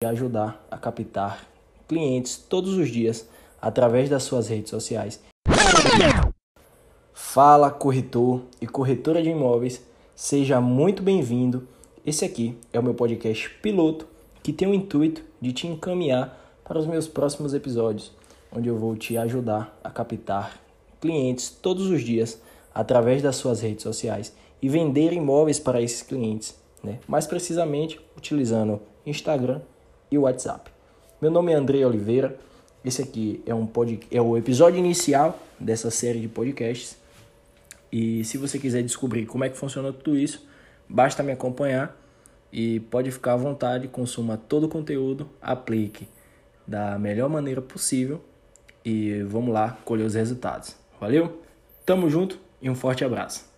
e ajudar a captar clientes todos os dias através das suas redes sociais. Fala, corretor e corretora de imóveis, seja muito bem-vindo. Esse aqui é o meu podcast piloto que tem o intuito de te encaminhar para os meus próximos episódios, onde eu vou te ajudar a captar clientes todos os dias através das suas redes sociais e vender imóveis para esses clientes, né? mais precisamente utilizando Instagram e WhatsApp. Meu nome é André Oliveira. Esse aqui é um pod... é o episódio inicial dessa série de podcasts. E se você quiser descobrir como é que funciona tudo isso, basta me acompanhar e pode ficar à vontade, consuma todo o conteúdo, aplique da melhor maneira possível e vamos lá colher os resultados. Valeu? Tamo junto e um forte abraço.